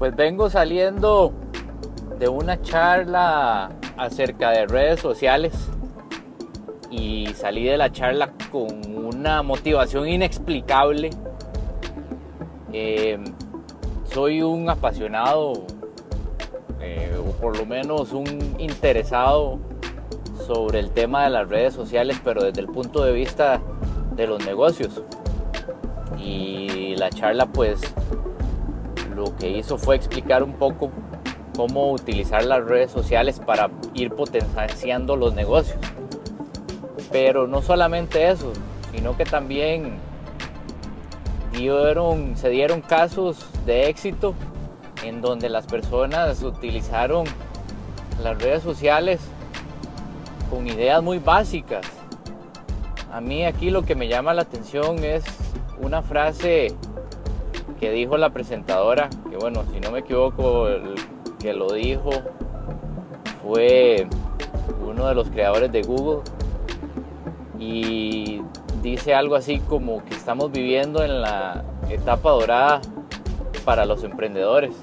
Pues vengo saliendo de una charla acerca de redes sociales y salí de la charla con una motivación inexplicable. Eh, soy un apasionado, eh, o por lo menos un interesado sobre el tema de las redes sociales, pero desde el punto de vista de los negocios. Y la charla pues lo que hizo fue explicar un poco cómo utilizar las redes sociales para ir potenciando los negocios. Pero no solamente eso, sino que también dieron, se dieron casos de éxito en donde las personas utilizaron las redes sociales con ideas muy básicas. A mí aquí lo que me llama la atención es una frase que dijo la presentadora, que bueno, si no me equivoco, el que lo dijo fue uno de los creadores de Google y dice algo así como que estamos viviendo en la etapa dorada para los emprendedores.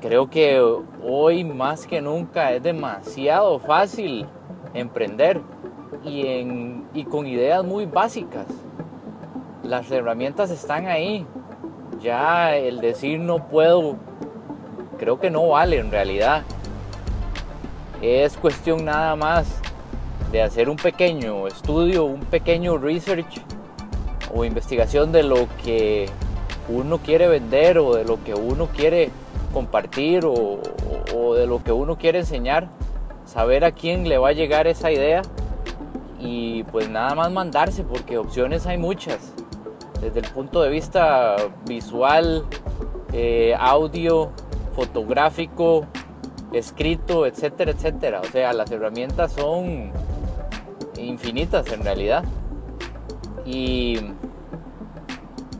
Creo que hoy más que nunca es demasiado fácil emprender y, en, y con ideas muy básicas. Las herramientas están ahí. Ya el decir no puedo, creo que no vale en realidad. Es cuestión nada más de hacer un pequeño estudio, un pequeño research o investigación de lo que uno quiere vender o de lo que uno quiere compartir o, de lo que uno quiere enseñar, saber a quién le va a llegar esa idea y pues nada más mandarse porque opciones hay muchas, desde el punto de vista visual, eh, audio, fotográfico, escrito, etcétera, etcétera. O sea, las herramientas son infinitas en realidad. Y,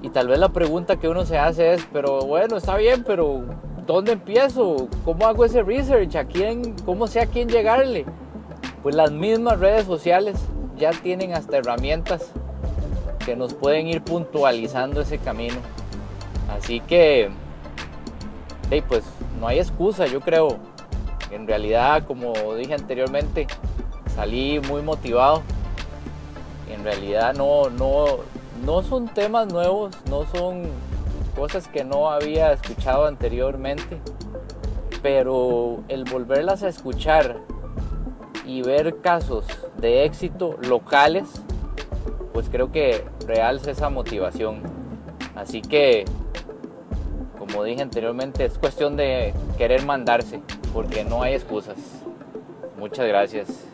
y tal vez la pregunta que uno se hace es, pero bueno, está bien, pero ¿dónde empiezo? ¿Cómo hago ese research? ¿A quién? ¿Cómo sé a quién llegarle? Pues las mismas redes sociales ya tienen hasta herramientas que nos pueden ir puntualizando ese camino. Así que, hey, pues no hay excusa, yo creo. En realidad, como dije anteriormente, salí muy motivado. En realidad no, no, no son temas nuevos, no son cosas que no había escuchado anteriormente, pero el volverlas a escuchar y ver casos de éxito locales, pues creo que realza esa motivación. Así que, como dije anteriormente, es cuestión de querer mandarse, porque no hay excusas. Muchas gracias.